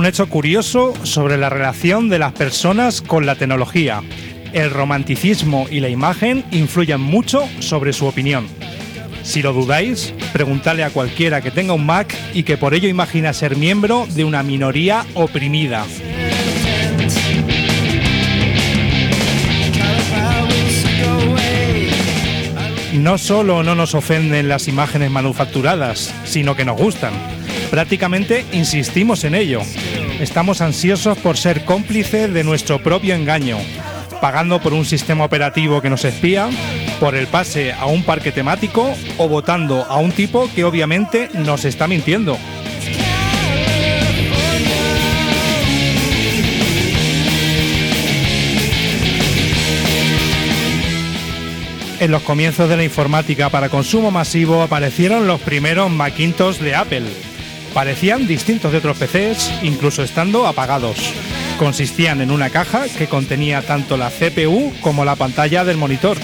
Un hecho curioso sobre la relación de las personas con la tecnología. El romanticismo y la imagen influyen mucho sobre su opinión. Si lo dudáis, preguntadle a cualquiera que tenga un Mac y que por ello imagina ser miembro de una minoría oprimida. No solo no nos ofenden las imágenes manufacturadas, sino que nos gustan. Prácticamente insistimos en ello. Estamos ansiosos por ser cómplices de nuestro propio engaño, pagando por un sistema operativo que nos espía, por el pase a un parque temático o votando a un tipo que obviamente nos está mintiendo. En los comienzos de la informática para consumo masivo aparecieron los primeros Macintosh de Apple. Parecían distintos de otros PCs, incluso estando apagados. Consistían en una caja que contenía tanto la CPU como la pantalla del monitor.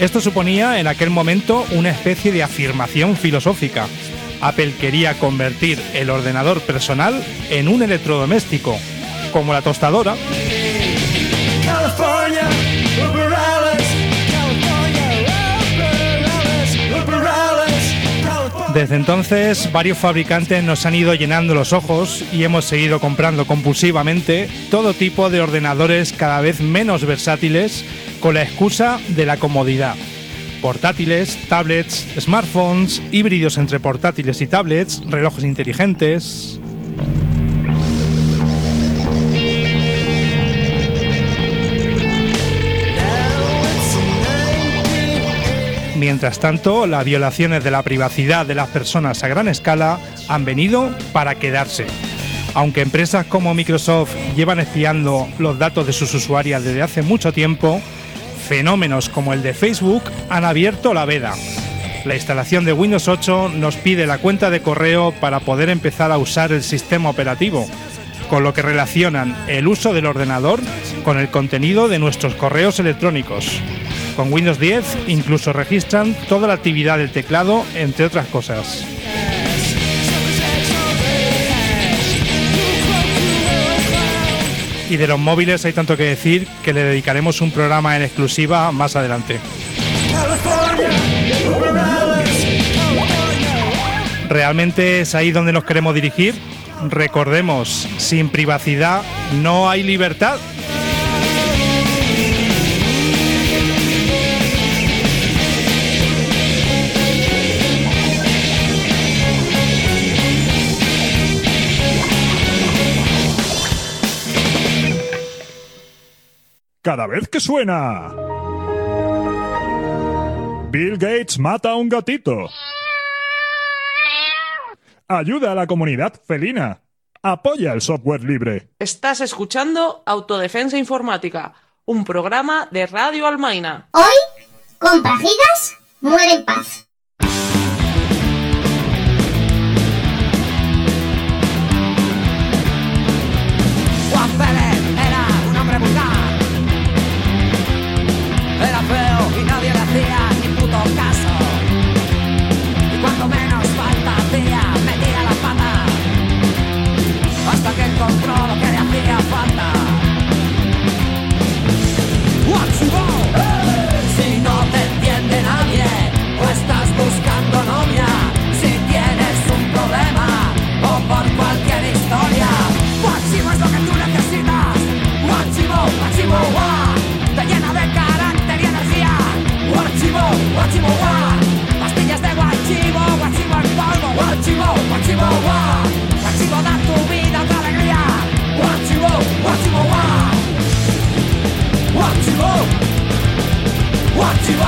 Esto suponía en aquel momento una especie de afirmación filosófica. Apple quería convertir el ordenador personal en un electrodoméstico, como la tostadora, Desde entonces, varios fabricantes nos han ido llenando los ojos y hemos seguido comprando compulsivamente todo tipo de ordenadores cada vez menos versátiles con la excusa de la comodidad. Portátiles, tablets, smartphones, híbridos entre portátiles y tablets, relojes inteligentes. Mientras tanto, las violaciones de la privacidad de las personas a gran escala han venido para quedarse. Aunque empresas como Microsoft llevan espiando los datos de sus usuarias desde hace mucho tiempo, fenómenos como el de Facebook han abierto la veda. La instalación de Windows 8 nos pide la cuenta de correo para poder empezar a usar el sistema operativo, con lo que relacionan el uso del ordenador con el contenido de nuestros correos electrónicos. Con Windows 10 incluso registran toda la actividad del teclado, entre otras cosas. Y de los móviles hay tanto que decir que le dedicaremos un programa en exclusiva más adelante. ¿Realmente es ahí donde nos queremos dirigir? Recordemos, sin privacidad no hay libertad. Cada vez que suena. Bill Gates mata a un gatito. Ayuda a la comunidad felina. Apoya el software libre. Estás escuchando Autodefensa Informática, un programa de Radio Almaina. Hoy, compra gigas, muere en paz. Hacía ni puto caso. Y cuando menos falta hacía, metía la pata. Hasta que encontró lo que le hacía falta. What's wrong? Guachivo,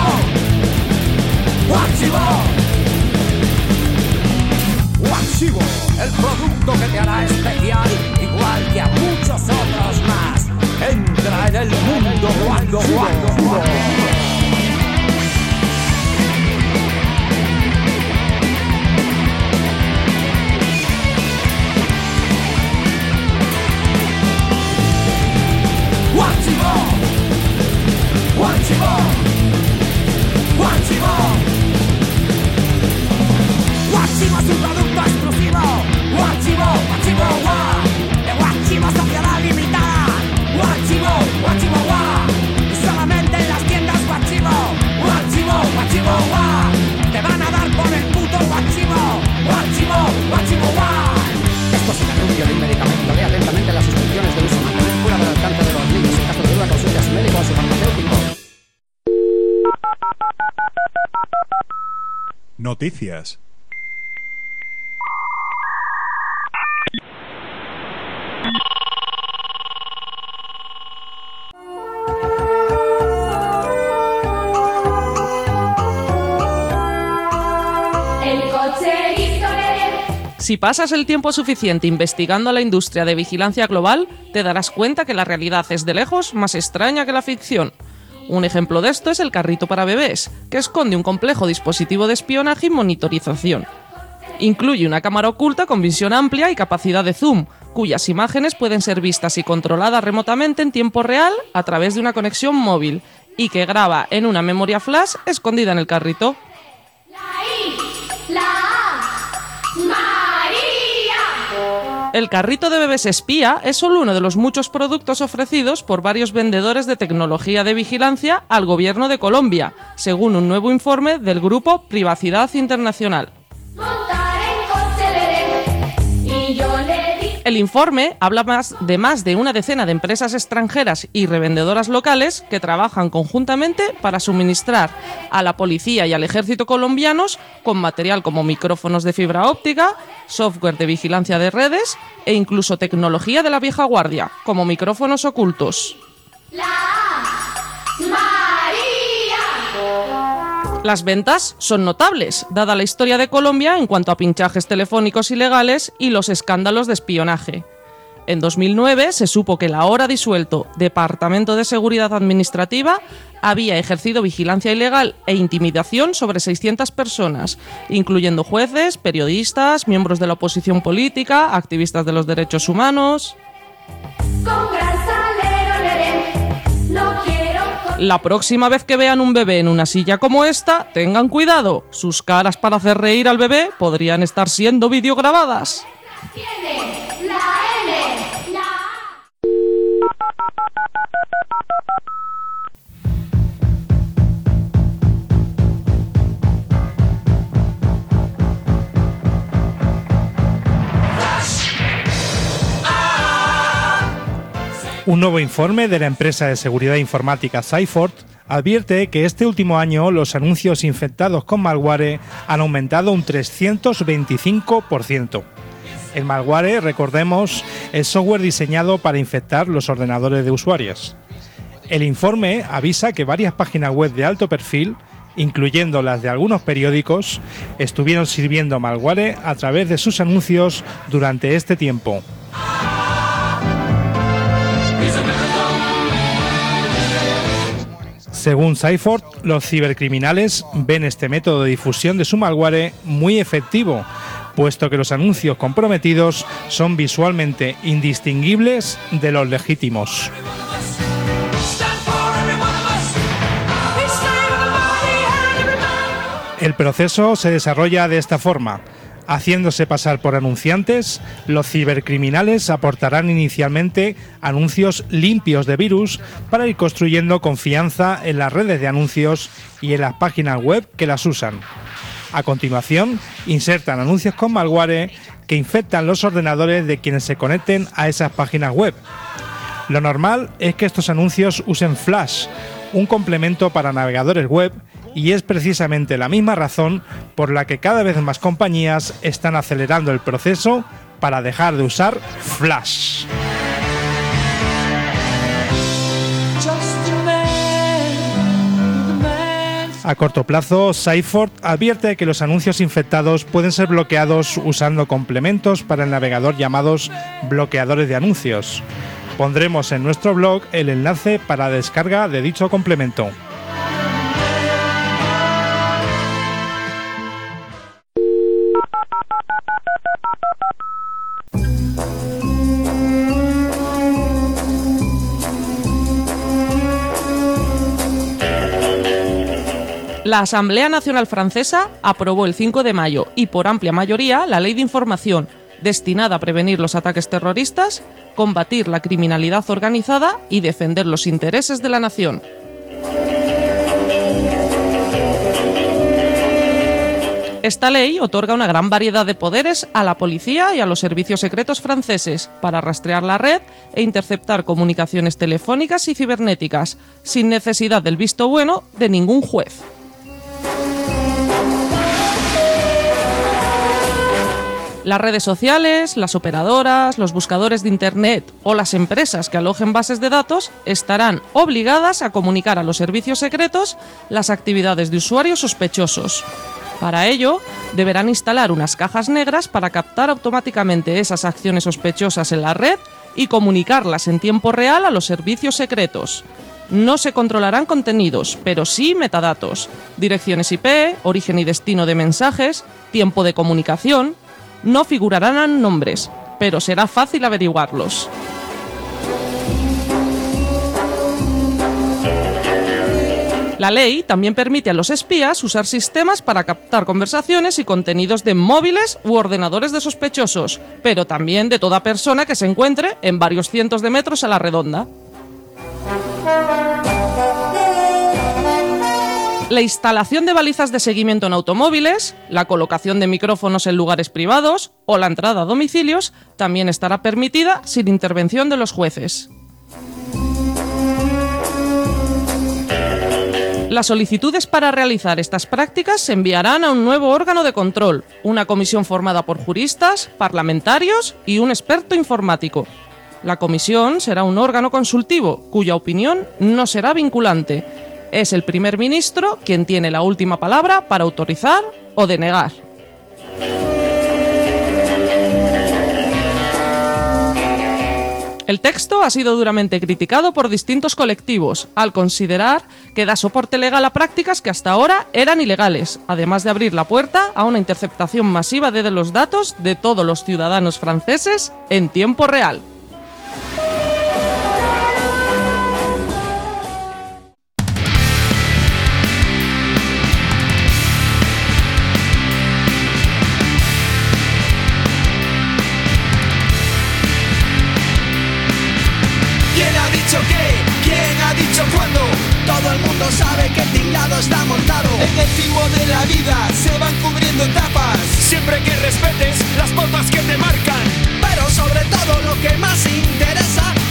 guachivo, guachivo, el producto que te hará especial, igual que a muchos otros más. Entra en el mundo guacho, guacho, guacho. Noticias. Si pasas el tiempo suficiente investigando la industria de vigilancia global, te darás cuenta que la realidad es de lejos más extraña que la ficción. Un ejemplo de esto es el carrito para bebés, que esconde un complejo dispositivo de espionaje y monitorización. Incluye una cámara oculta con visión amplia y capacidad de zoom, cuyas imágenes pueden ser vistas y controladas remotamente en tiempo real a través de una conexión móvil, y que graba en una memoria flash escondida en el carrito. El carrito de bebés espía es solo uno de los muchos productos ofrecidos por varios vendedores de tecnología de vigilancia al gobierno de Colombia, según un nuevo informe del grupo Privacidad Internacional. El informe habla más de más de una decena de empresas extranjeras y revendedoras locales que trabajan conjuntamente para suministrar a la policía y al ejército colombianos con material como micrófonos de fibra óptica, software de vigilancia de redes e incluso tecnología de la vieja guardia, como micrófonos ocultos. La Las ventas son notables, dada la historia de Colombia en cuanto a pinchajes telefónicos ilegales y los escándalos de espionaje. En 2009 se supo que el ahora disuelto Departamento de Seguridad Administrativa había ejercido vigilancia ilegal e intimidación sobre 600 personas, incluyendo jueces, periodistas, miembros de la oposición política, activistas de los derechos humanos. La próxima vez que vean un bebé en una silla como esta, tengan cuidado. Sus caras para hacer reír al bebé podrían estar siendo videograbadas. La. Un nuevo informe de la empresa de seguridad informática Cyfort advierte que este último año los anuncios infectados con malware han aumentado un 325%. El malware, recordemos, es software diseñado para infectar los ordenadores de usuarios. El informe avisa que varias páginas web de alto perfil, incluyendo las de algunos periódicos, estuvieron sirviendo malware a través de sus anuncios durante este tiempo. Según Cyford, los cibercriminales ven este método de difusión de su malware muy efectivo, puesto que los anuncios comprometidos son visualmente indistinguibles de los legítimos. El proceso se desarrolla de esta forma. Haciéndose pasar por anunciantes, los cibercriminales aportarán inicialmente anuncios limpios de virus para ir construyendo confianza en las redes de anuncios y en las páginas web que las usan. A continuación, insertan anuncios con malware que infectan los ordenadores de quienes se conecten a esas páginas web. Lo normal es que estos anuncios usen Flash, un complemento para navegadores web, y es precisamente la misma razón por la que cada vez más compañías están acelerando el proceso para dejar de usar Flash. A corto plazo, Cyford advierte que los anuncios infectados pueden ser bloqueados usando complementos para el navegador llamados bloqueadores de anuncios. Pondremos en nuestro blog el enlace para descarga de dicho complemento. La Asamblea Nacional Francesa aprobó el 5 de mayo y por amplia mayoría la Ley de Información, destinada a prevenir los ataques terroristas, combatir la criminalidad organizada y defender los intereses de la nación. Esta ley otorga una gran variedad de poderes a la policía y a los servicios secretos franceses para rastrear la red e interceptar comunicaciones telefónicas y cibernéticas, sin necesidad del visto bueno de ningún juez. Las redes sociales, las operadoras, los buscadores de Internet o las empresas que alojen bases de datos estarán obligadas a comunicar a los servicios secretos las actividades de usuarios sospechosos. Para ello, deberán instalar unas cajas negras para captar automáticamente esas acciones sospechosas en la red y comunicarlas en tiempo real a los servicios secretos. No se controlarán contenidos, pero sí metadatos, direcciones IP, origen y destino de mensajes, tiempo de comunicación, no figurarán nombres, pero será fácil averiguarlos. La ley también permite a los espías usar sistemas para captar conversaciones y contenidos de móviles u ordenadores de sospechosos, pero también de toda persona que se encuentre en varios cientos de metros a la redonda. La instalación de balizas de seguimiento en automóviles, la colocación de micrófonos en lugares privados o la entrada a domicilios también estará permitida sin intervención de los jueces. Las solicitudes para realizar estas prácticas se enviarán a un nuevo órgano de control, una comisión formada por juristas, parlamentarios y un experto informático. La comisión será un órgano consultivo cuya opinión no será vinculante. Es el primer ministro quien tiene la última palabra para autorizar o denegar. El texto ha sido duramente criticado por distintos colectivos, al considerar que da soporte legal a prácticas que hasta ahora eran ilegales, además de abrir la puerta a una interceptación masiva de los datos de todos los ciudadanos franceses en tiempo real. Sabe que el tinglado está montado. En el timo de la vida se van cubriendo etapas. Siempre que respetes las pautas que te marcan. Pero sobre todo lo que más interesa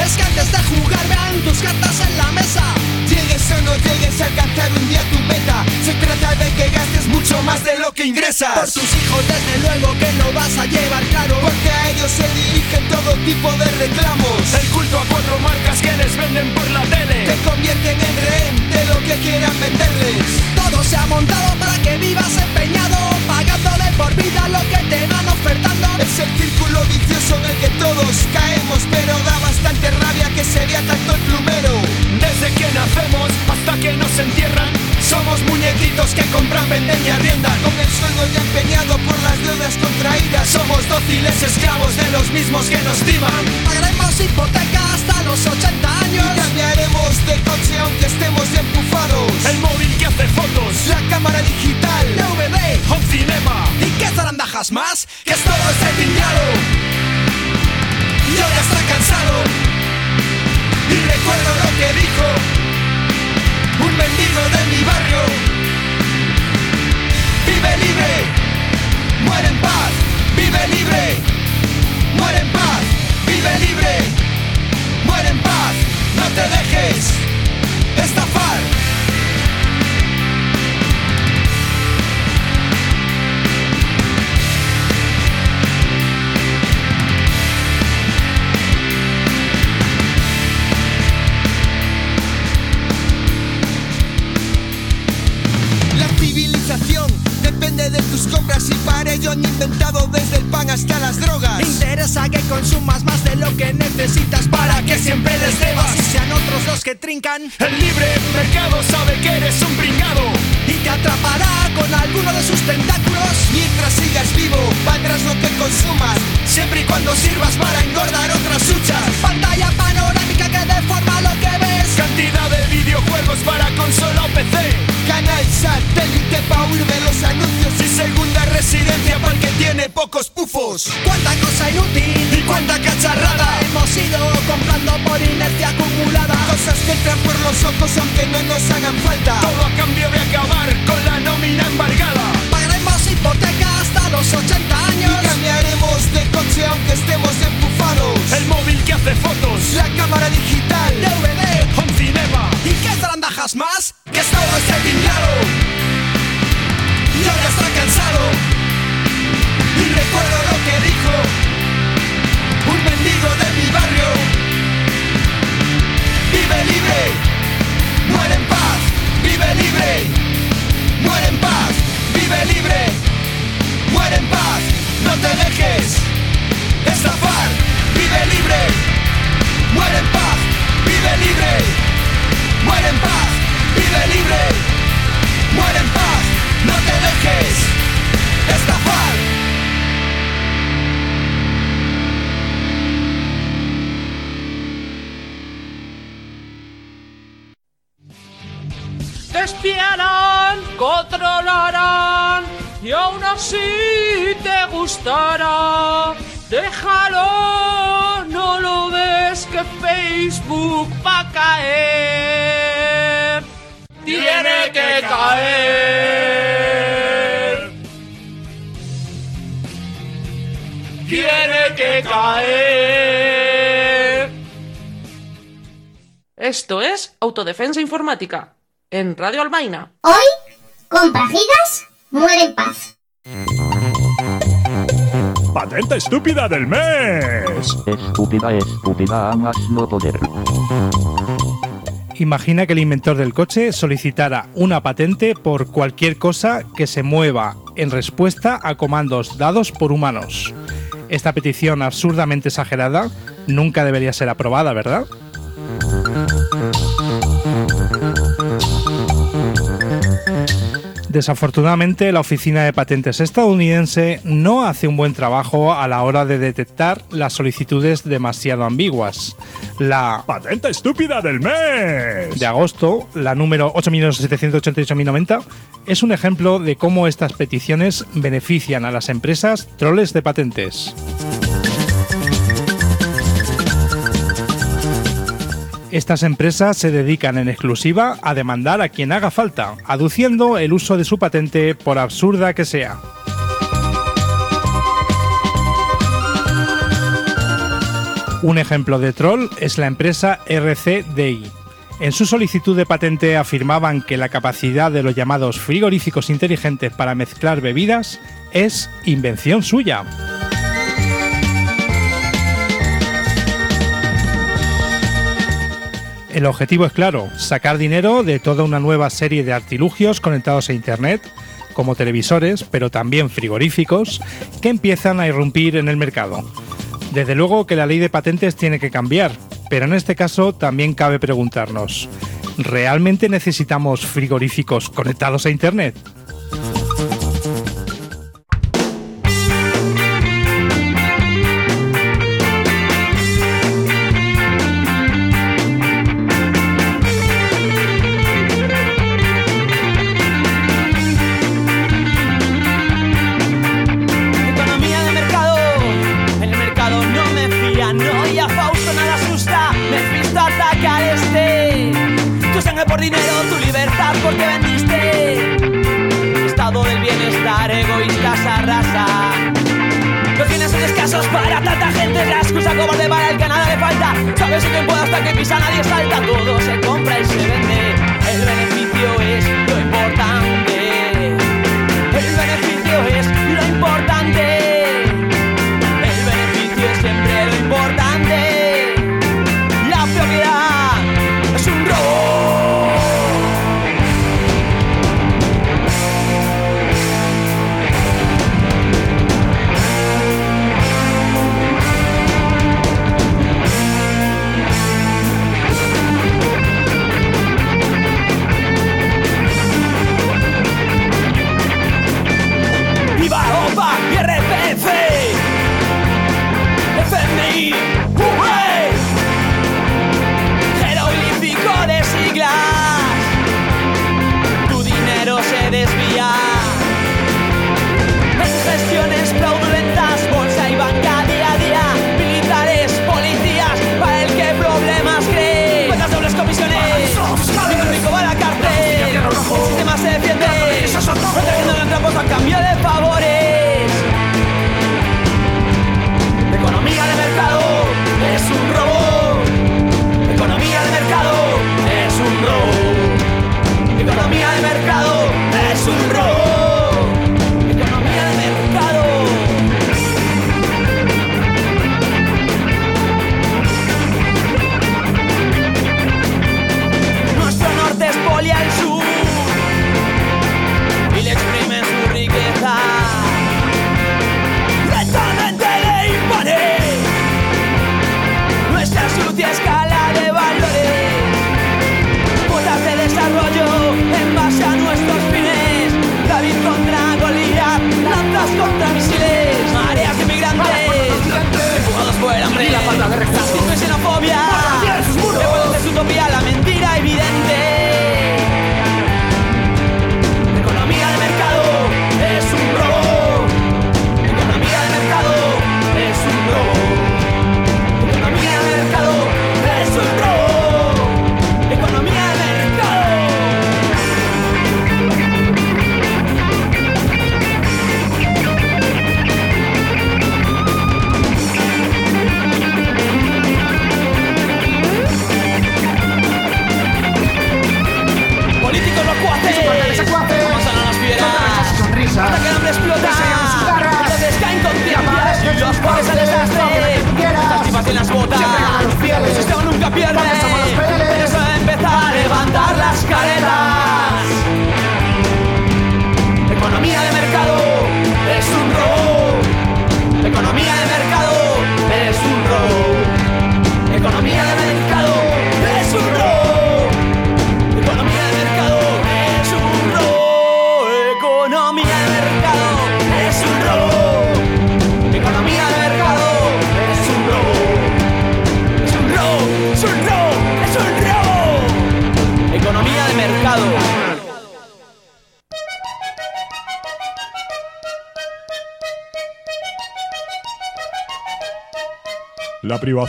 es que antes de jugar vean tus cartas en la mesa. Llegues o no llegues a alcanzar un día tu meta. Se trata de que gastes mucho más de lo que ingresas. Por tus hijos, desde luego que lo vas a llevar claro. Porque a ellos se dirigen todo tipo de reclamos. El culto a cuatro marcas que les venden por la tele. Te convierten en rehén de lo que quieran venderles. Todo se ha montado para que vivas empeñado. Pagándole por vida lo que te van ofertando. Es el círculo vicioso en el que todos caemos. Pero da bastante rabia que se vea tanto el plumero. Desde que nacemos hasta que nos entierran. Somos muñequitos que compran, venden y arriendan. Con el sueldo ya empeñado por las deudas contraídas. Somos dóciles esclavos de los mismos que nos timan. Pagaremos hipoteca hasta los 80 años. Y cambiaremos de coche aunque estemos empufados. El móvil que hace fotos. La cámara digital. DVD. Home cinema. ¿Y qué zarandajas más? Que es todo este. Yo ya está cansado. Y recuerdo lo que dijo un mendigo de mi barrio. Espiarán, controlarán y aún así te gustará. Déjalo, no lo ves que Facebook va a caer. Tiene que caer. Tiene que caer. Esto es Autodefensa Informática en Radio Almaina. Hoy, gigas, muere en paz. Patente estúpida del mes. Estúpida, estúpida, a más no poder. Imagina que el inventor del coche solicitara una patente por cualquier cosa que se mueva en respuesta a comandos dados por humanos. Esta petición absurdamente exagerada nunca debería ser aprobada, ¿verdad? Desafortunadamente, la Oficina de Patentes estadounidense no hace un buen trabajo a la hora de detectar las solicitudes demasiado ambiguas. La Patente estúpida del mes. de agosto, la número 8.788.090, es un ejemplo de cómo estas peticiones benefician a las empresas troles de patentes. Estas empresas se dedican en exclusiva a demandar a quien haga falta, aduciendo el uso de su patente por absurda que sea. Un ejemplo de troll es la empresa RCDI. En su solicitud de patente afirmaban que la capacidad de los llamados frigoríficos inteligentes para mezclar bebidas es invención suya. El objetivo es claro, sacar dinero de toda una nueva serie de artilugios conectados a Internet, como televisores, pero también frigoríficos, que empiezan a irrumpir en el mercado. Desde luego que la ley de patentes tiene que cambiar, pero en este caso también cabe preguntarnos, ¿realmente necesitamos frigoríficos conectados a Internet?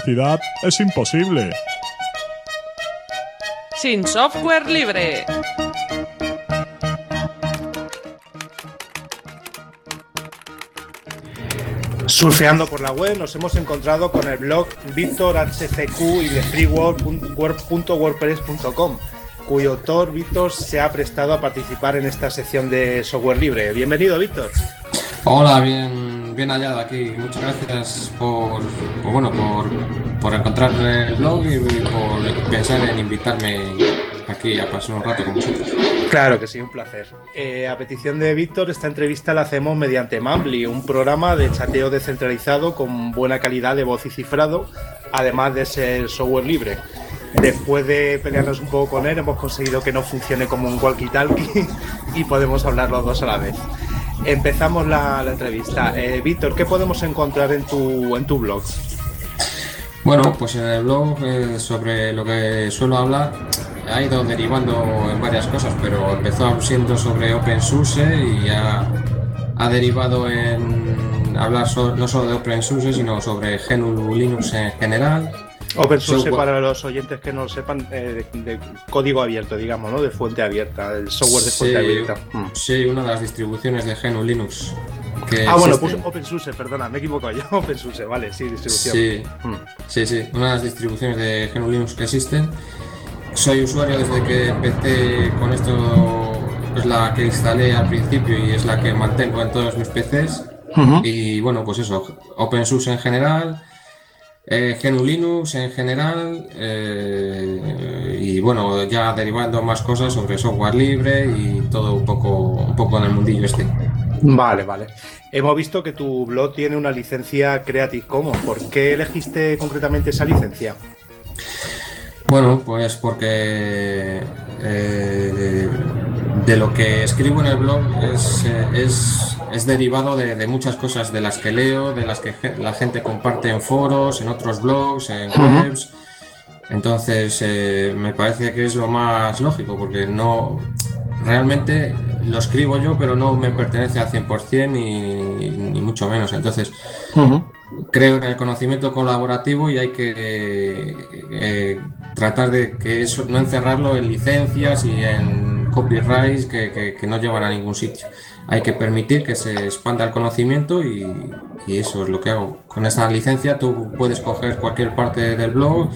Privacidad es imposible. Sin software libre. Surfeando por la web nos hemos encontrado con el blog Víctor HCQ y de freeworld.wordpress.com, cuyo autor Víctor se ha prestado a participar en esta sección de software libre. Bienvenido, Víctor. Hola, bien, bien hallado aquí. Muchas gracias por, por, bueno, por, por encontrar el blog y por pensar en invitarme aquí a pasar un rato con vosotros. Claro que sí, un placer. Eh, a petición de Víctor, esta entrevista la hacemos mediante Mambly, un programa de chateo descentralizado con buena calidad de voz y cifrado, además de ser software libre. Después de pelearnos un poco con él, hemos conseguido que no funcione como un walkie-talkie y podemos hablar los dos a la vez. Empezamos la, entrevista. Eh, Víctor, ¿qué podemos encontrar en tu, en tu blog? Bueno, pues en el blog eh, sobre lo que suelo hablar ha ido derivando en varias cosas, pero empezó siendo sobre OpenSUSE y ya ha derivado en hablar no solo de OpenSUSE, sino sobre GNU Linux en general. OpenSUSE, Software- para los oyentes que no lo sepan, eh, de, de código abierto, digamos, ¿no? De fuente abierta, el software de fuente abierta. Mm. sí, una de las distribuciones de GNU Linux. Que Ah, bueno, existen. puse OpenSUSE, perdona, me he equivocado yo. OpenSUSE, vale, sí, distribución. Sí, Mm. sí, sí, una de las distribuciones de GNU Linux que existen. Soy usuario desde que empecé con esto, es la que instalé al principio y es la que mantengo en todos mis PCs. Ujú. Y bueno, pues eso, OpenSUSE en general, eh, GNU Linux en general, eh, y bueno, ya derivando más cosas sobre software libre y todo un poco, un poco en el mundillo este. Vale, vale. Hemos visto que tu blog tiene una licencia Creative Commons. ¿Por qué elegiste concretamente esa licencia? Bueno, pues porque eh, de lo que escribo en el blog es, eh, es, es derivado de, de muchas cosas de las que leo, de las que la gente comparte en foros, en otros blogs, en webs. Entonces eh, me parece que es lo más lógico porque no realmente lo escribo yo, pero no me pertenece al 100% ni, ni mucho menos. Entonces creo en el conocimiento colaborativo y hay que eh, tratar de que eso no encerrarlo en licencias y en copyrights que, que- que no llevan a ningún sitio. Hay que permitir que se expanda el conocimiento y, y eso es lo que hago. Con esta licencia tú puedes coger cualquier parte del blog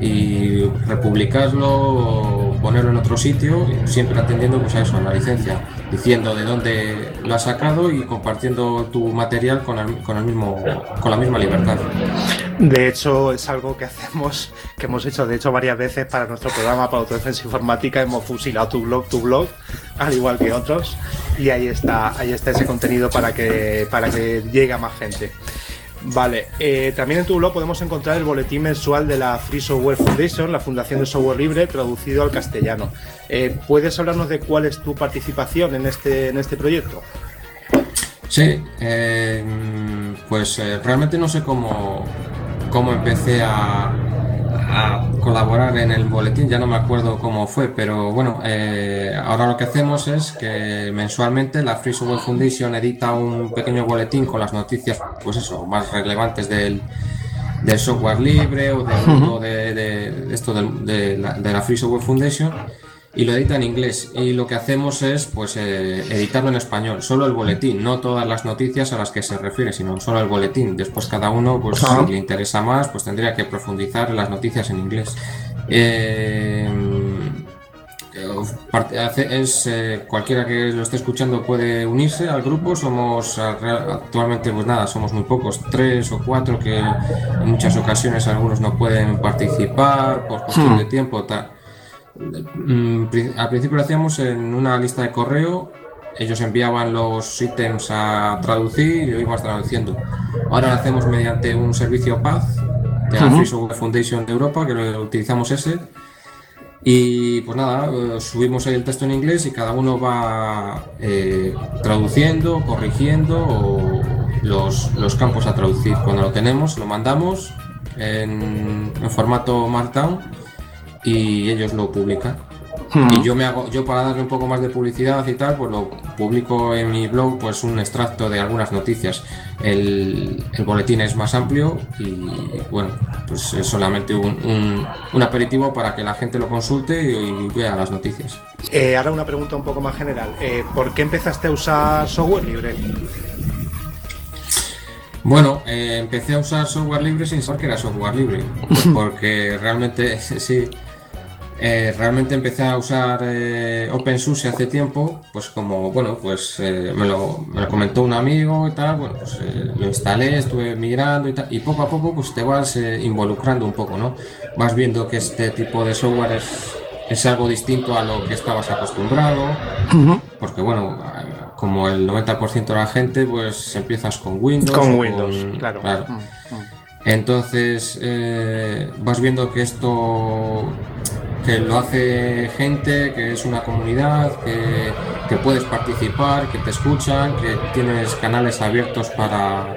y republicarlo ponerlo en otro sitio, siempre atendiendo pues, a eso, a la licencia, diciendo de dónde lo has sacado y compartiendo tu material con, el- con, el mismo, con la misma libertad. De hecho, es algo que hacemos, que hemos hecho de hecho varias veces para nuestro programa para autodefensa informática. Hemos fusilado tu blog, tu blog, al igual que otros. Y ahí está, ahí está ese contenido para que, para que llegue a más gente. Vale, eh, también en tu blog podemos encontrar el boletín mensual de la Free Software Foundation, la Fundación de Software Libre, traducido al castellano. Eh, ¿Puedes hablarnos de cuál es tu participación en este, en este proyecto? Sí, eh, pues realmente no sé cómo, cómo empecé a, a colaborar en el boletín, ya no me acuerdo cómo fue, pero bueno, eh, ahora lo que hacemos es que mensualmente la Free Software Foundation edita un pequeño boletín con las noticias, pues eso, más relevantes del, del software libre o del mundo de, de- de esto del- de, la, de la Free Software Foundation y lo edita en inglés y lo que hacemos es pues eh, editarlo en español solo el boletín no todas las noticias a las que se refiere sino solo el boletín después cada uno pues Ajá. si le interesa más pues tendría que profundizar en las noticias en inglés Eh, eh, es eh, cualquiera que lo esté escuchando puede unirse al grupo somos real- actualmente pues nada somos muy pocos tres o cuatro que en muchas ocasiones algunos no pueden participar por cuestión Hmm. de tiempo tal al principio lo hacíamos en una lista de correo ellos enviaban los ítems a traducir y lo íbamos traduciendo ahora lo hacemos mediante un servicio PAZ de la. Free Software Foundation de Europa que lo utilizamos ese y pues nada, eh, subimos el texto en inglés y cada uno va eh, traduciendo, corrigiendo o los, los campos a traducir. Cuando lo tenemos, lo mandamos en, en formato Markdown y ellos lo publican. Y yo me hago, yo para darle un poco más de publicidad y tal, pues lo publico en mi blog, pues un extracto de algunas noticias. El, el boletín es más amplio y bueno, pues es solamente un, un- un aperitivo para que la gente lo consulte y, y vea las noticias. Eh, ahora una pregunta un poco más general. Eh, ¿Por qué empezaste a usar software libre? Bueno, eh, empecé a usar software libre sin saber que era software libre, pues porque realmente, sí, eh, realmente empecé a usar eh, OpenSUSE hace tiempo, pues como, bueno, pues eh, me, lo, me lo comentó un amigo y tal, bueno, pues eh, lo instalé, estuve migrando y tal, y poco a poco pues te vas involucrando un poco, ¿no? Vas viendo que este tipo de software es, es algo distinto a lo que estabas acostumbrado, porque bueno, como el 90% de la gente, pues empiezas con Windows. Con Windows, claro. Mm, Entonces eh, vas viendo que esto que lo hace gente, que es una comunidad, que, que puedes participar, que te escuchan, que tienes canales abiertos para,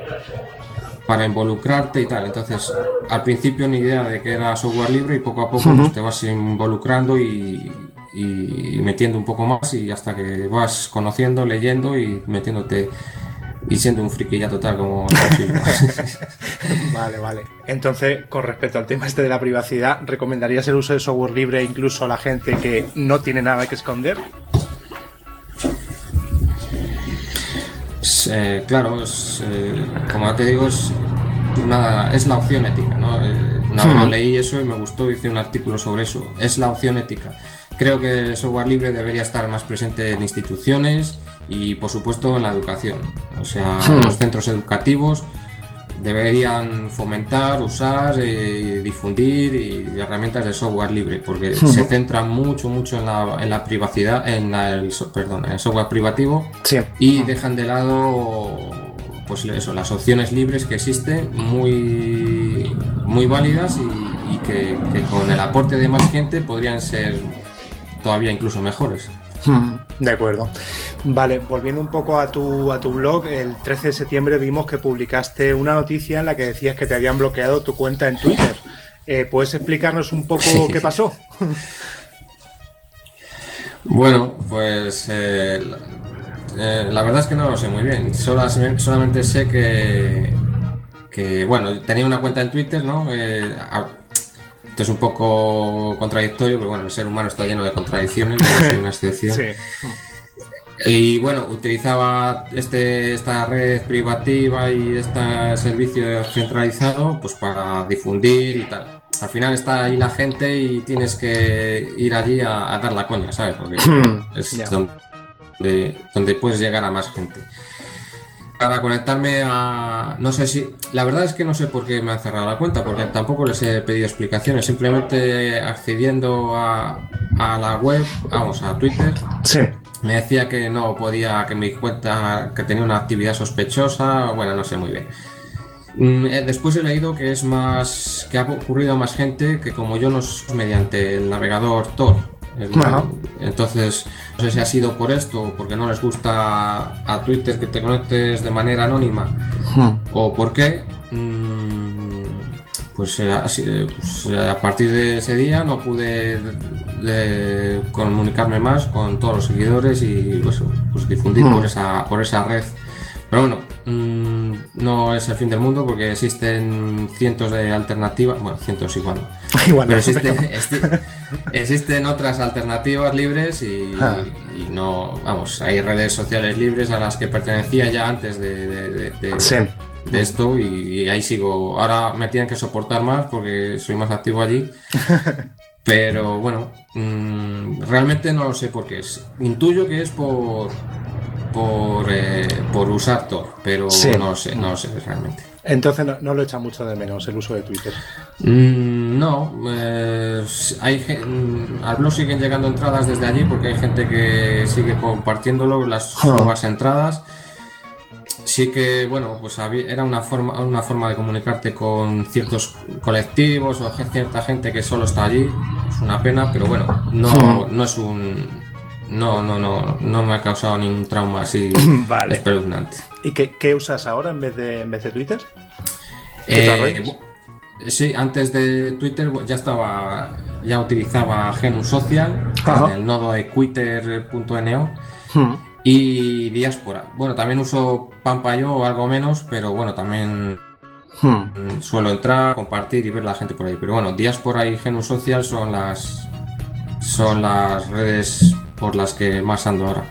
para involucrarte y tal. Entonces, al principio ni idea de que era software libre y poco a poco pues, te vas involucrando y, y metiendo un poco más y hasta que vas conociendo, leyendo y metiéndote y siendo un friki ya total como Vale, vale. Entonces, con respecto al tema este de la privacidad, ¿recomendarías el uso de software libre incluso a la gente que no tiene nada que esconder? Es, eh, claro, es, eh, como ya te digo, es, una, es la opción ética. ¿no? Eh, una vez leí eso y me gustó, hice un artículo sobre eso. Es la opción ética. Creo que el software libre debería estar más presente en instituciones y, por supuesto, en la educación. O sea, Hmm. los centros educativos deberían fomentar, usar, eh, difundir y herramientas de software libre, porque se centran mucho, mucho en la, en la privacidad, en la- el, perdón, en el software privativo Sí. y dejan de lado pues eso, las opciones libres que existen, muy, muy válidas y, y que, que con el aporte de más gente podrían ser todavía incluso mejores. De acuerdo. Vale, volviendo un poco a tu, a tu blog, el 13 de septiembre vimos que publicaste una noticia en la que decías que te habían bloqueado tu cuenta en Twitter. Eh, ¿Puedes explicarnos un poco qué pasó? Bueno, pues eh, la, eh, la verdad es que no lo sé muy bien. Solo- solamente sé que, que, bueno, tenía una cuenta en Twitter, ¿no? A- esto es un poco contradictorio, pero bueno, el ser humano está lleno de contradicciones, no soy una excepción. Sí. Y bueno, utilizaba este, esta red privativa y este servicio centralizado pues para difundir y tal. Al final está ahí la gente y tienes que ir allí a, a dar la coña, ¿sabes? Porque es Ya. donde, donde puedes llegar a más gente. Para conectarme a... No sé si... La verdad es que no sé por qué me han cerrado la cuenta, porque tampoco les he pedido explicaciones. Simplemente accediendo a, a la web, vamos, a Twitter, Sí. me decía que no podía, que mi cuenta, que tenía una actividad sospechosa, bueno, no sé muy bien. Mm, eh, Después he leído que es más, que ha ocurrido a más gente que como yo no es mediante el navegador Tor. Ajá. Entonces, no sé si ha sido por esto o porque no les gusta a Twitter que te conectes de manera anónima o por qué. mm, Pues, eh, eh, pues, eh, a partir de ese día no pude eh, comunicarme más con todos los seguidores y pues, pues difundir Hmm. por, esa, por esa red. Pero bueno, mm, no es el fin del mundo porque existen cientos de alternativas, bueno, cientos igual. Igual pero existe- pero- existe- existen otras alternativas libres y, Ah. y no, vamos, hay redes sociales libres a las que pertenecía ya antes de, de- de- de- Sí. de esto y, y ahí sigo. Ahora me tienen que soportar más porque soy más activo allí. Pero bueno, mm, realmente no lo sé por qué es. Intuyo que es por por, eh, por usar Tor, pero Sí. no lo sé, no lo sé realmente. Entonces no, no lo echa mucho de menos el uso de Twitter. Mm, no, eh, hay gen- al blog siguen llegando entradas desde allí porque hay gente que sigue compartiéndolo, las Ah. nuevas entradas. Sí que, bueno, pues había- era una forma, una forma de comunicarte con ciertos colectivos o cierta gente que solo está allí. Es una pena, pero bueno, no, Ah. no es un... No, no, no, no me ha causado ningún trauma así Vale. espeluznante. ¿Y qué, qué usas ahora en vez de, en vez de Twitter? ¿Qué otra Eh, sí, antes de Twitter ya estaba, ya utilizaba Genus Social, en el nodo de quitter.no Hmm. y Diáspora. Bueno, también uso Pampayo algo menos, pero bueno, también Hmm. mm, suelo entrar, compartir y ver la gente por ahí. Pero bueno, Diáspora y Genus Social son las son las redes por las que más ando ahora.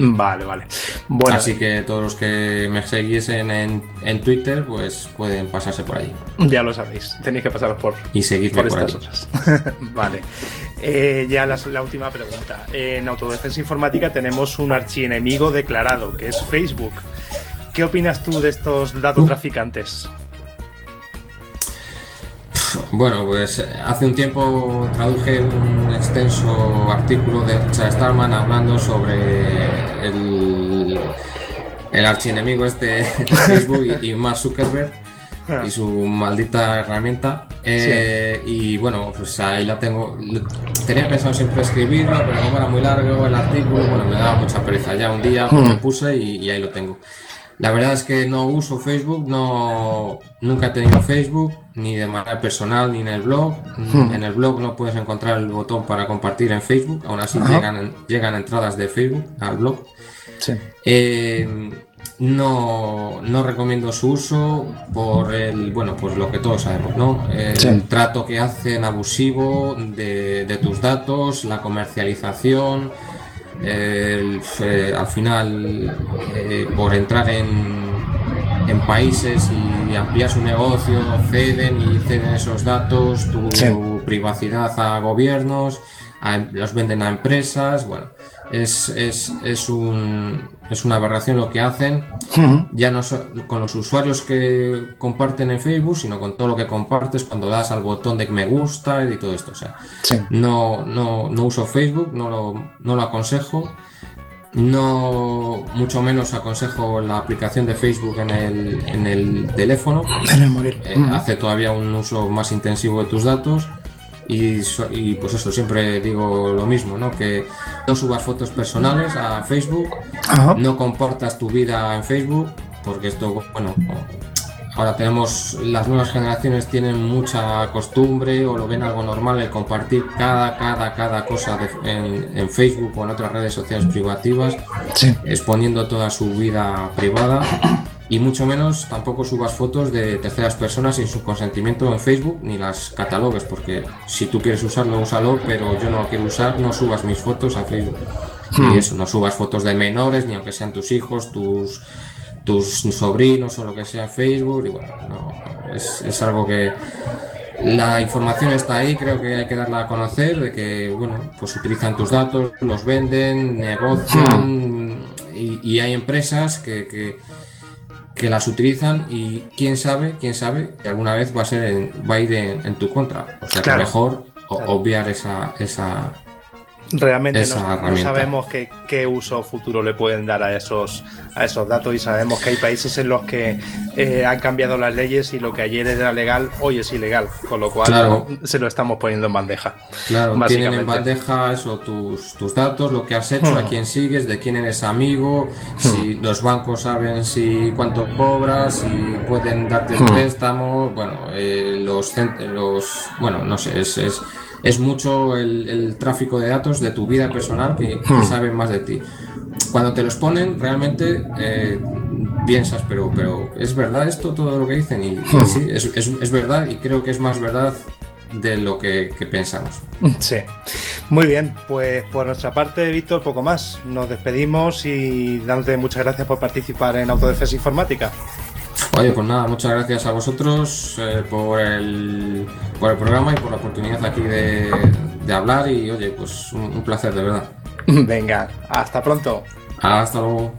Vale, vale. Bueno, Así que todos los que me seguiesen en, en Twitter, pues pueden pasarse por ahí ya lo sabéis. Tenéis que pasaros por, y seguirme por por, estas ahí. otras. vale. Eh, ya las- la, última pregunta. En Autodefensa Informática tenemos un archienemigo declarado, que es Facebook. ¿Qué opinas tú de estos datos traficantes? Bueno, pues eh, hace un tiempo traduje un extenso artículo de Richard Stallman hablando sobre el, el archienemigo este de Facebook y, y Mark Zuckerberg y su maldita herramienta. Eh, Y bueno, pues ahí la tengo. Tenía pensado siempre escribirlo, pero como era muy largo el artículo, bueno, me daba mucha pereza. Ya un día Hmm. me puse y, y ahí lo tengo. La verdad es que no uso Facebook, no, nunca he tenido Facebook, ni de manera personal, ni en el blog. Hmm. En el blog no puedes encontrar el botón para compartir en Facebook, aún así llegan, llegan entradas de Facebook al blog. Sí. Eh, no, no recomiendo su uso por el, bueno, pues lo que todos sabemos, ¿no? El Sí. trato que hacen abusivo de, de tus datos, la comercialización, el- eh, al final eh, por entrar en, en países y ampliar su negocio, ceden y ceden esos datos, tu Sí. privacidad a gobiernos, a- los venden a empresas, bueno, es, es, es, un, es una aberración lo que hacen, ya no so- con los usuarios que comparten en Facebook, sino con todo lo que compartes cuando das al botón de me gusta y todo esto. O sea, Sí. no, no, no uso Facebook, no lo, no lo aconsejo. No, mucho menos aconsejo la aplicación de Facebook en el, en el teléfono. En el móvil. Eh, hace todavía un uso más intensivo de tus datos. Y, so- y pues eso, siempre digo lo mismo, ¿no? Que no subas fotos personales a Facebook, Ajá. no compartas tu vida en Facebook, porque esto, bueno, ahora tenemos, las nuevas generaciones tienen mucha costumbre o lo ven algo normal el compartir cada, cada, cada cosa de- en, en Facebook o en otras redes sociales privativas, Sí. exponiendo toda su vida privada. Y mucho menos tampoco subas fotos de terceras personas sin su consentimiento en Facebook ni las catalogues, porque si tú quieres usarlo, úsalo, pero yo no lo quiero usar, no subas mis fotos a Facebook. Hmm. Y eso, no subas fotos de menores, ni aunque sean tus hijos, tus, tus sobrinos o lo que sea en Facebook. Y bueno, no, es, es algo que la información está ahí, creo que hay que darla a conocer, de que, bueno, pues utilizan tus datos, los venden, negocian, y, y hay empresas que, que, que las utilizan y quién sabe, quién sabe, que alguna vez va a ser en- va a ir en, en tu contra. O sea, Claro. que mejor Claro. obviar esa, esa, Realmente no, no sabemos qué, qué uso futuro le pueden dar a esos, a esos datos y sabemos que hay países en los que eh, han cambiado las leyes y lo que ayer era legal hoy es ilegal, con lo cual Claro. se lo estamos poniendo en bandeja. Claro, tienen en bandeja eso, tus, tus datos, lo que has hecho, Hmm. a quién sigues, de quién eres amigo, si los bancos saben si cuánto cobras, si pueden darte Hmm. préstamo, bueno, eh, los, los, bueno, no sé, es, es, es mucho el, el tráfico de datos de tu vida personal que, que Hmm. saben más de ti. Cuando te los ponen, realmente eh, piensas, pero, pero ¿es verdad esto, todo lo que dicen? Y Hmm. sí, es, es, es verdad y creo que es más verdad de lo que, que pensamos. Sí. Muy bien, pues por nuestra parte, Víctor, poco más. Nos despedimos y dándote muchas gracias por participar en Autodefensa Informática. Oye, pues nada, muchas gracias a vosotros eh, por, el, por el programa y por la oportunidad aquí de, de hablar y oye, pues un, un placer de verdad. Venga, hasta pronto. Hasta luego.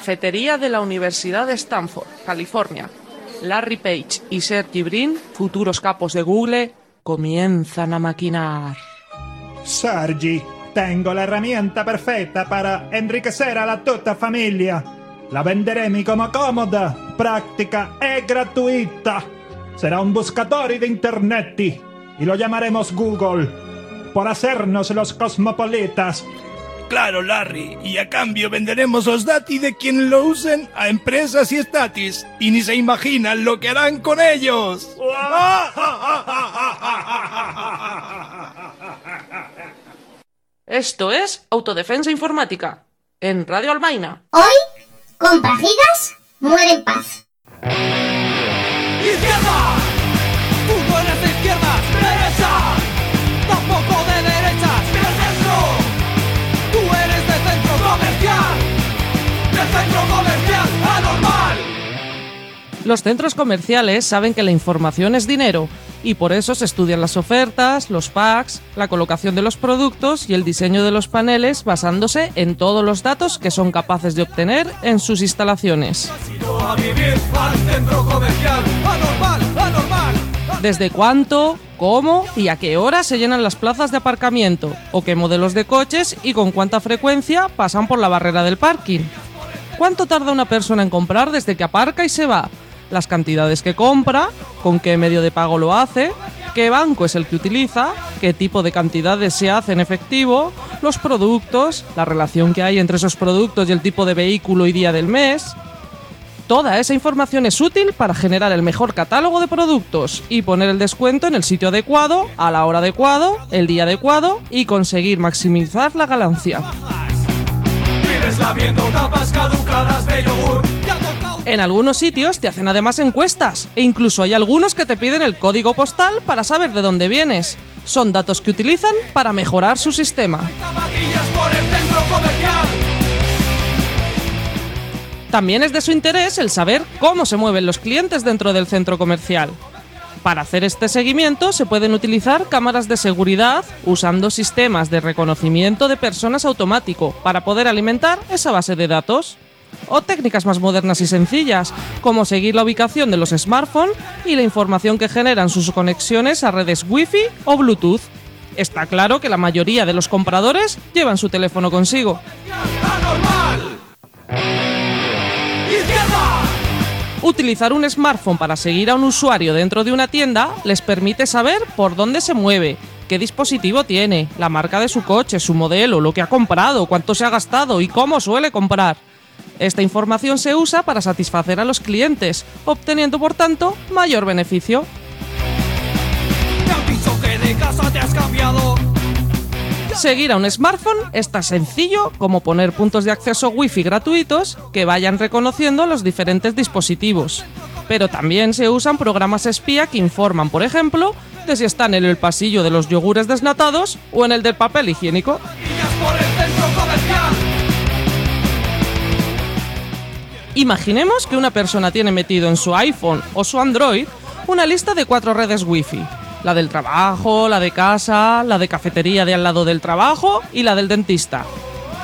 Cafetería de la Universidad de Stanford, California. Larry Page y Sergey Brin, futuros capos de Google, comienzan a maquinar. Sergi, tengo la herramienta perfetta para enriquecer a la tutta familia. La venderemo como cómoda, práctica e gratuita. Será un buscador de internet y lo llamaremos Google por hacernos los cosmopolitas. Claro, Larry, y a cambio venderemos los dati de quien lo usen a empresas y estatis, y ni se imaginan lo que harán con ellos. Esto es Autodefensa Informática, en Radio Almaina. Hoy, compra gigas, muere en paz. ¡Izquierda! Tú no eres de izquierdas, derecha. De centro comercial anormal. Los centros comerciales saben que la información es dinero y por eso se estudian las ofertas, los packs, la colocación de los productos y el diseño de los paneles basándose en todos los datos que son capaces de obtener en sus instalaciones. Ido a vivir al centro comercial anormal, anormal. Desde cuánto, cómo y a qué hora se llenan las plazas de aparcamiento, o qué modelos de coches y con cuánta frecuencia pasan por la barrera del parking. ¿Cuánto tarda una persona en comprar desde que aparca y se va? Las cantidades que compra, con qué medio de pago lo hace, qué banco es el que utiliza, qué tipo de cantidades se hace en efectivo, los productos, la relación que hay entre esos productos y el tipo de vehículo y día del mes. Toda esa información es útil para generar el mejor catálogo de productos y poner el descuento en el sitio adecuado, a la hora adecuado, el día adecuado y conseguir maximizar la ganancia. Tapas caducadas de yogur. En algunos sitios te hacen además encuestas e incluso hay algunos que te piden el código postal para saber de dónde vienes. Son datos que utilizan para mejorar su sistema. También es de su interés el saber cómo se mueven los clientes dentro del centro comercial. Para hacer este seguimiento se pueden utilizar cámaras de seguridad usando sistemas de reconocimiento de personas automático para poder alimentar esa base de datos. O técnicas más modernas y sencillas, como seguir la ubicación de los smartphones y la información que generan sus conexiones a redes Wi-Fi o Bluetooth. Está claro que la mayoría de los compradores llevan su teléfono consigo. Utilizar un smartphone para seguir a un usuario dentro de una tienda les permite saber por dónde se mueve, qué dispositivo tiene, la marca de su coche, su modelo, lo que ha comprado, cuánto se ha gastado y cómo suele comprar. Esta información se usa para satisfacer a los clientes, obteniendo por tanto mayor beneficio. Que de casa te has cambiado. Seguir a un smartphone es tan sencillo como poner puntos de acceso Wi-Fi gratuitos que vayan reconociendo los diferentes dispositivos. Pero también se usan programas espía que informan, por ejemplo, de si están en el pasillo de los yogures desnatados o en el del papel higiénico. Imaginemos que una persona tiene metido en su iPhone o su Android una lista de cuatro redes Wi-Fi. La del trabajo, la de casa, la de cafetería de al lado del trabajo y la del dentista.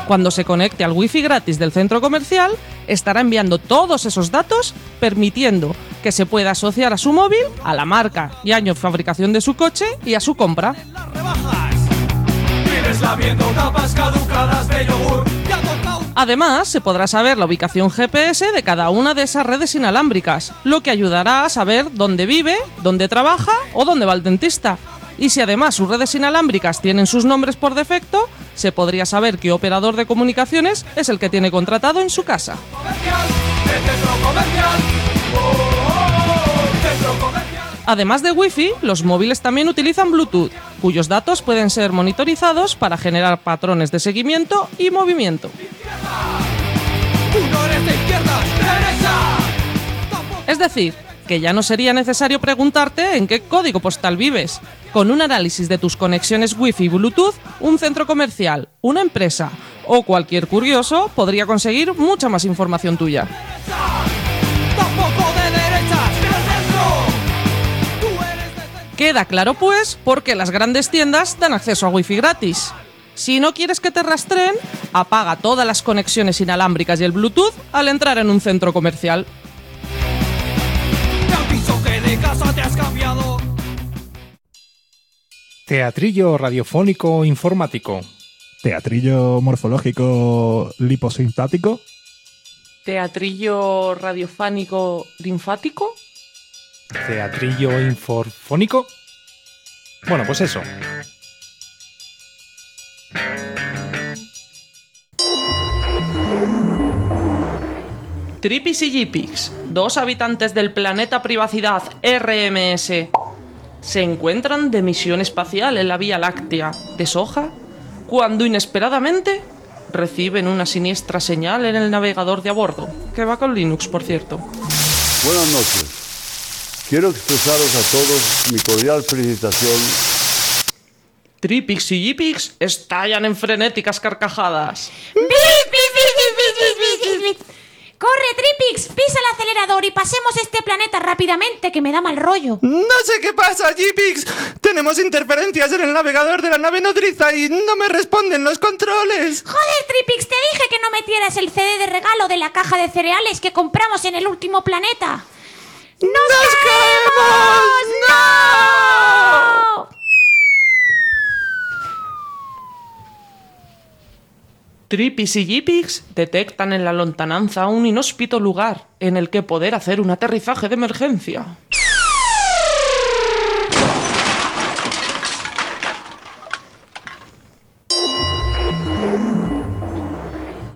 Cuando se conecte al Wi-Fi gratis del centro comercial, estará enviando todos esos datos, permitiendo que se pueda asociar a su móvil, a la marca y año de fabricación de su coche y a su compra. Caducadas de yogur. Además, se podrá saber la ubicación GPS de cada una de esas redes inalámbricas, lo que ayudará a saber dónde vive, dónde trabaja o dónde va el dentista. Y si además sus redes inalámbricas tienen sus nombres por defecto, se podría saber qué operador de comunicaciones es el que tiene contratado en su casa. Además de Wi-Fi, los móviles también utilizan Bluetooth, cuyos datos pueden ser monitorizados para generar patrones de seguimiento y movimiento. Es decir, que ya no sería necesario preguntarte en qué código postal vives. Con un análisis de tus conexiones Wi-Fi y Bluetooth, un centro comercial, una empresa o cualquier curioso podría conseguir mucha más información tuya. Queda claro pues por qué las grandes tiendas dan acceso a Wi-Fi gratis. Si no quieres que te rastreen, apaga todas las conexiones inalámbricas y el Bluetooth al entrar en un centro comercial. Teatrillo radiofónico informático. Teatrillo morfológico liposintático. Teatrillo radiofánico linfático. Teatrillo inforfónico. Bueno, pues eso. Tripis y Jipix, dos habitantes del planeta Privacidad RMS, se encuentran de misión espacial en la Vía Láctea de Soja cuando inesperadamente reciben una siniestra señal en el navegador de a bordo, que va con Linux, por cierto. Buenas noches. Quiero expresaros a todos mi cordial felicitación. Tripix y Jipix estallan en frenéticas carcajadas. ¡Corre, Tripix! ¡Pisa el acelerador y pasemos este planeta rápidamente, que me da mal rollo! No sé qué pasa, Jeepix. Tenemos interferencias en el navegador de la nave nodriza y no me responden los controles. ¡Joder, Tripix! Te dije que no metieras el CD de regalo de la caja de cereales que compramos en el último planeta. ¡Nos, caemos! ¡No! Tripis y Jipix detectan en la lontananza un inhóspito lugar en el que poder hacer un aterrizaje de emergencia.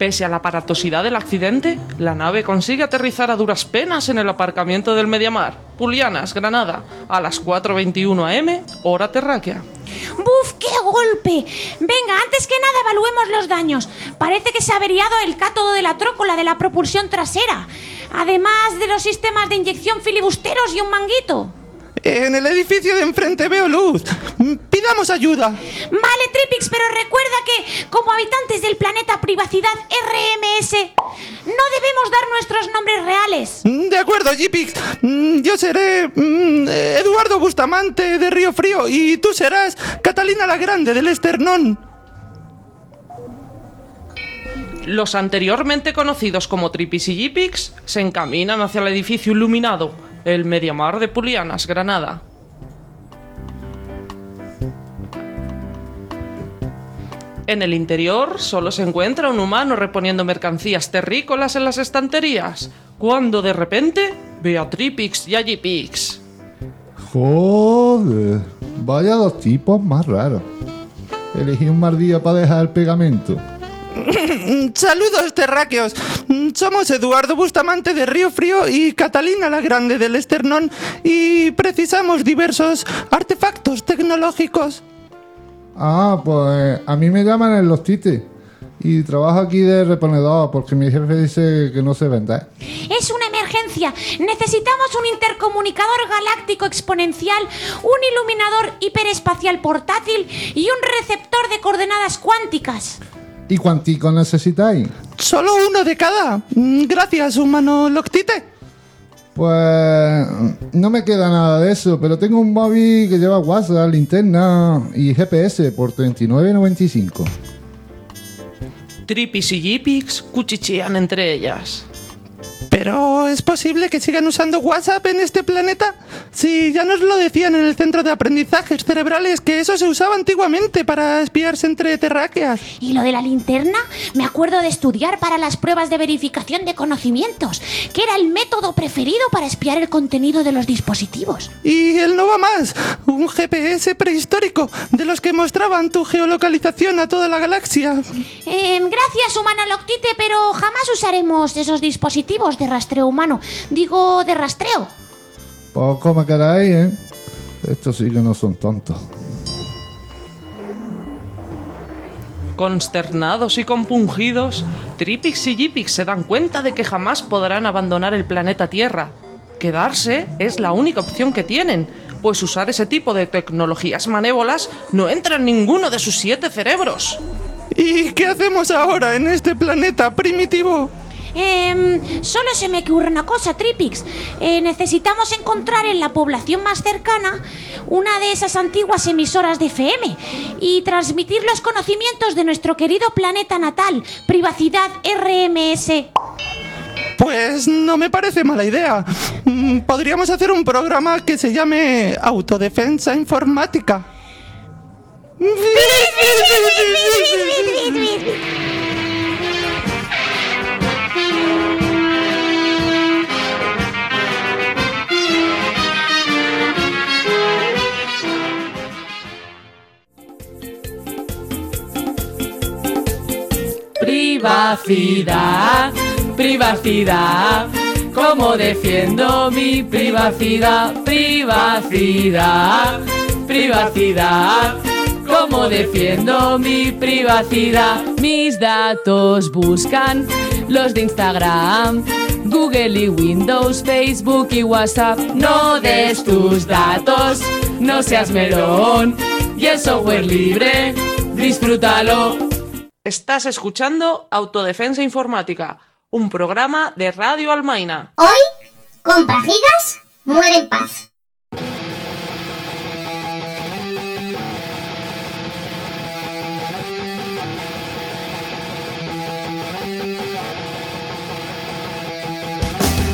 Pese a la aparatosidad del accidente, la nave consigue aterrizar a duras penas en el aparcamiento del Mediamar, Pulianas, Granada, a las 4.21 am, hora terráquea. ¡Buf, qué golpe! Venga, antes que nada evaluemos los daños. Parece que se ha averiado el cátodo de la trócola de la propulsión trasera, además de los sistemas de inyección filibusteros y un manguito. En el edificio de enfrente veo luz. Pidamos ayuda. Vale, Tripix, pero recuerda que, como habitantes del planeta Privacidad RMS, no debemos dar nuestros nombres reales. De acuerdo, Jeepix. Mm, Yo seré mm, Eduardo Bustamante de Río Frío y tú serás Catalina la Grande del Esternón. Los anteriormente conocidos como Tripis y Jipix se encaminan hacia el edificio iluminado, el Mediamar de Pulianas, Granada. En el interior solo se encuentra un humano reponiendo mercancías terrícolas en las estanterías, cuando de repente ve a Tripix y a Jipix. Joder, vaya dos tipos más raros. Elegí un mal día para dejar el pegamento. Saludos, terráqueos. Mm, Somos Eduardo Bustamante de Río Frío y Catalina la Grande del Esternón y precisamos diversos artefactos tecnológicos. Ah, pues a mí me llaman en los tites. Y trabajo aquí de reponedor porque mi jefe dice que no se vende. Es una emergencia. Necesitamos un intercomunicador galáctico exponencial, un iluminador hiperespacial portátil y un receptor de coordenadas cuánticas. ¿Y cuántico necesitáis? Solo uno de cada. Mm, Gracias, humano Loctite. Pues no me queda nada de eso, pero tengo un móvil que lleva WhatsApp, linterna y GPS por 39.95. Tripis y Jipix cuchichean entre ellas. Pero ¿es posible que sigan usando WhatsApp en este planeta? Si ya nos lo decían en el centro de aprendizajes cerebrales que eso se usaba antiguamente para espiarse entre terráqueas. ¿Y lo de la linterna? Me acuerdo de estudiar para las pruebas de verificación de conocimientos, que era el método preferido para espiar el contenido de los dispositivos. Y el no va más, un GPS prehistórico de los que mostraban tu geolocalización a toda la galaxia. Eh, gracias, humana Loctite, pero jamás usaremos esos dispositivos de rastreo humano. Digo, de rastreo. O como queráis, ¿eh? Estos sí que no son tontos. Consternados y compungidos, Tripix y Jipix se dan cuenta de que jamás podrán abandonar el planeta Tierra. Quedarse es la única opción que tienen, pues usar ese tipo de tecnologías manévolas no entra en ninguno de sus siete cerebros. ¿Y qué hacemos ahora en este planeta primitivo? Em, solo se me ocurre una cosa, Tripix. Eh, necesitamos encontrar en la población más cercana una de esas antiguas emisoras de FM y transmitir los conocimientos de nuestro querido planeta natal, Privacidad RMS. Pues no me parece mala idea. Mm, Podríamos hacer un programa que se llame Autodefensa Informática. Privacidad, privacidad. ¿Cómo defiendo mi privacidad? Privacidad, privacidad. ¿Cómo defiendo mi privacidad? Mis datos buscan los de Instagram, Google y Windows, Facebook y WhatsApp. No des tus datos, no seas melón. Y el software libre, disfrútalo. Estás escuchando Autodefensa Informática, un programa de Radio Almaina. Hoy, compra gigas, muere en paz.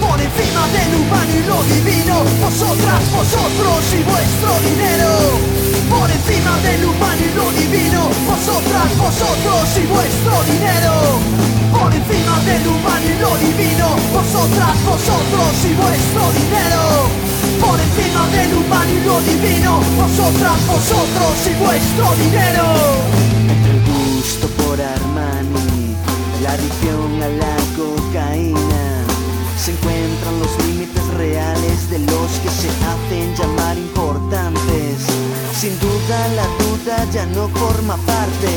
Por encima del humano y lo divino, vosotras, vosotros y vuestro dinero. Por encima del humano y lo divino, vosotras, vosotros y vuestro dinero. Por encima del humano y lo divino, vosotras, vosotros y vuestro dinero. Por encima del humano y lo divino, vosotras, vosotros y vuestro dinero. Entre el gusto por Armani, la adicción a la cocaína, se encuentran los límites reales de los que se hacen llamar importantes. Duda la duda ya no forma parte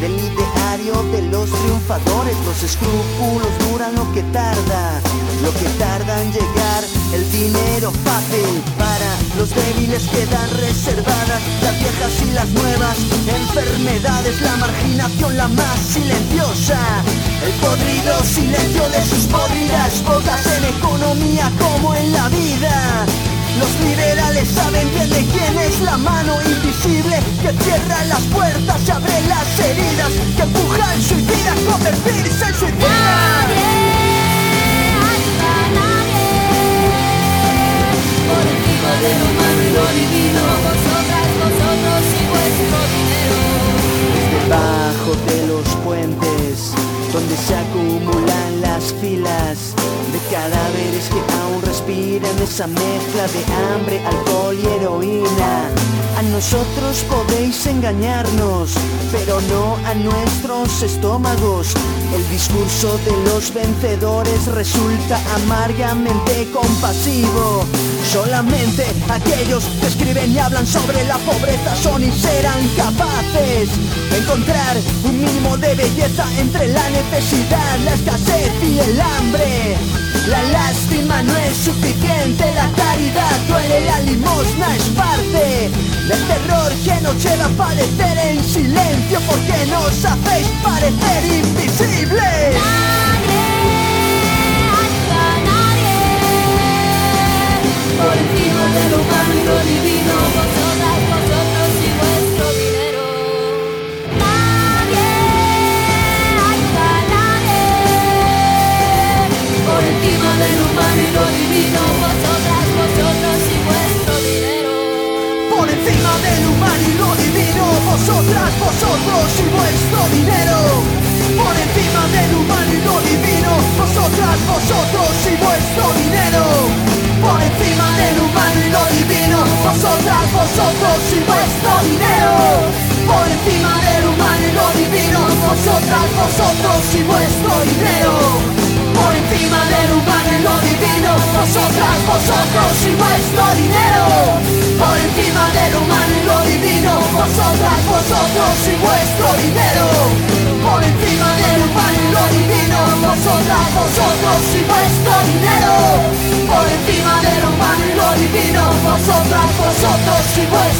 del ideario de los triunfadores. Los escrúpulos duran lo que tarda, lo que tarda en llegar el dinero fácil. Para los débiles quedan reservadas las viejas y las nuevas enfermedades, la marginación la más silenciosa. El podrido silencio de sus podridas bocas en economía como en la vida. Los liberales saben bien de quién es la mano invisible que cierra las puertas y abre las heridas, que empuja al suicida a convertirse en suicida. Por encima de lo humano y lo divino, vosotras, vosotros y vuestro dinero. Debajo de los donde se acumulan las filas de cadáveres que aún respiran esa mezcla de hambre, alcohol y heroína. A nosotros podéis engañarnos, pero no a nuestros estómagos. El discurso de los vencedores resulta amargamente compasivo. Solamente aquellos que escriben y hablan sobre la pobreza son y serán capaces de encontrar un mínimo de belleza entre la necesidad, la escasez y el hambre. La lástima no es suficiente, la caridad duele, la limosna es parte del terror que nos lleva a padecer en silencio porque nos hacéis parecer invisibles.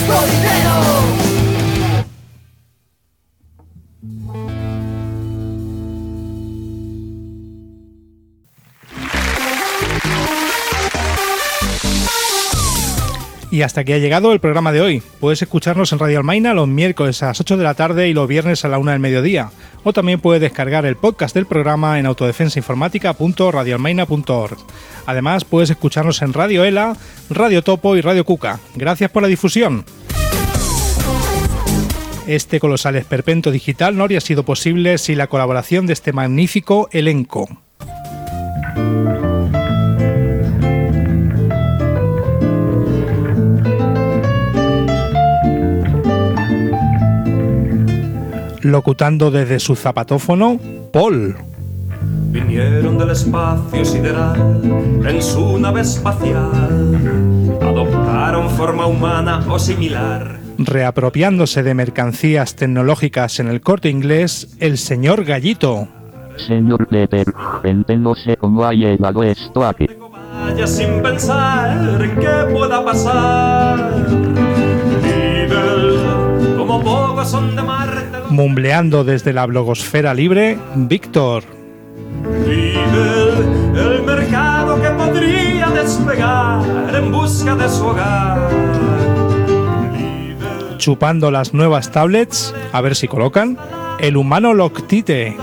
Y Y hasta aquí ha llegado el programa de hoy. Puedes escucharnos en Radio Almaina los miércoles a las 8 de la tarde y los viernes a la 1 del mediodía. O también puedes descargar el podcast del programa en autodefensainformática.radioalmaina.org. Además, puedes escucharnos en Radio Ela, Radio Topo y Radio Cuca. Gracias por la difusión. Este colosal esperpento digital no habría sido posible sin la colaboración de este magnífico elenco. Locutando desde su zapatófono, Paul. Vinieron del espacio sideral en su nave espacial. Adoptaron forma humana o similar. Reapropiándose de mercancías tecnológicas en el corte inglés, el señor Gallito. Señor gente no sé cómo ha llegado esto aquí. Vaya sin pensar pueda pasar. Lidl, como pocos son de. Mumbleando desde la blogosfera libre, Víctor. Lidl, el mercado que podría despegar en busca de su hogar. Chupando las nuevas tablets, a ver si colocan, el humano Loctite.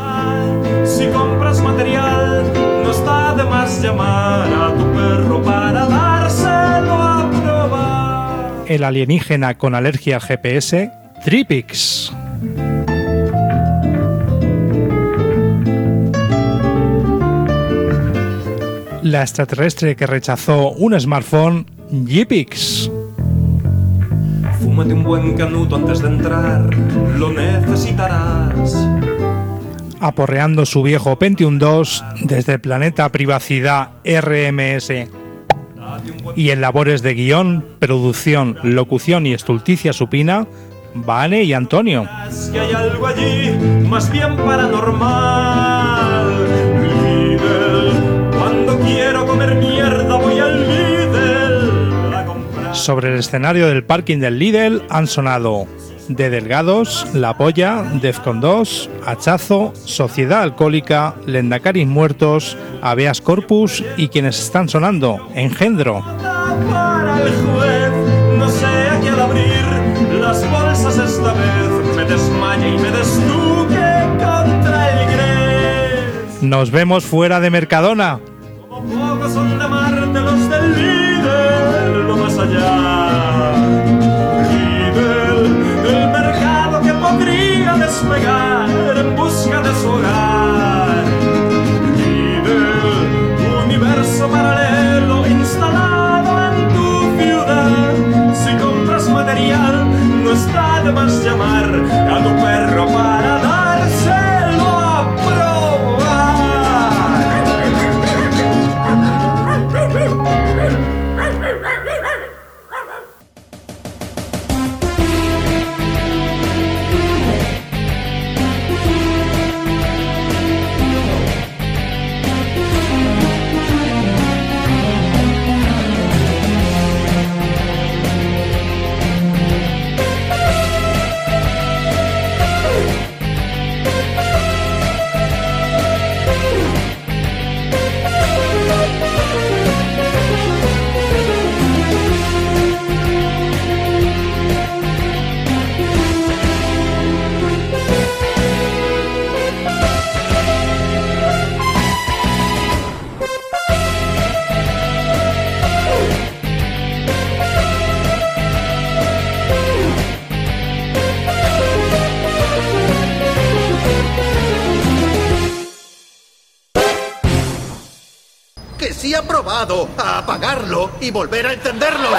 Si compras material, no está de más llamar a tu perro para dárselo a probar. El alienígena con alergia al GPS, Tripix. La extraterrestre que rechazó un smartphone, Jeepix. Fúmate un buen canuto antes de entrar, lo necesitarás. Aporreando su viejo Pentium 2 desde el planeta Privacidad RMS. Y en labores de guion, producción, locución y estulticia supina, Vane y Antonio. Es que hay algo allí, más bien paranormal. Sobre el escenario del parking del Lidl han sonado De Delgados, La Polla, Defcon 2, Hachazo, Sociedad Alcohólica, Lendacaris Muertos, Habeas Corpus y quienes están sonando, Engendro. Para el juez, no sé a qué al abrir las bolsas esta vez me desmaya y me desnuque contra el gres. Nos vemos fuera de Mercadona. Como pocos son de Marte los del allá. Lidl, el mercado que podría despegar en busca de su hogar. Lidl, universo paralelo instalado en tu ciudad. Si compras material, no está de más llamar sí ha probado a apagarlo y volver a encenderlo.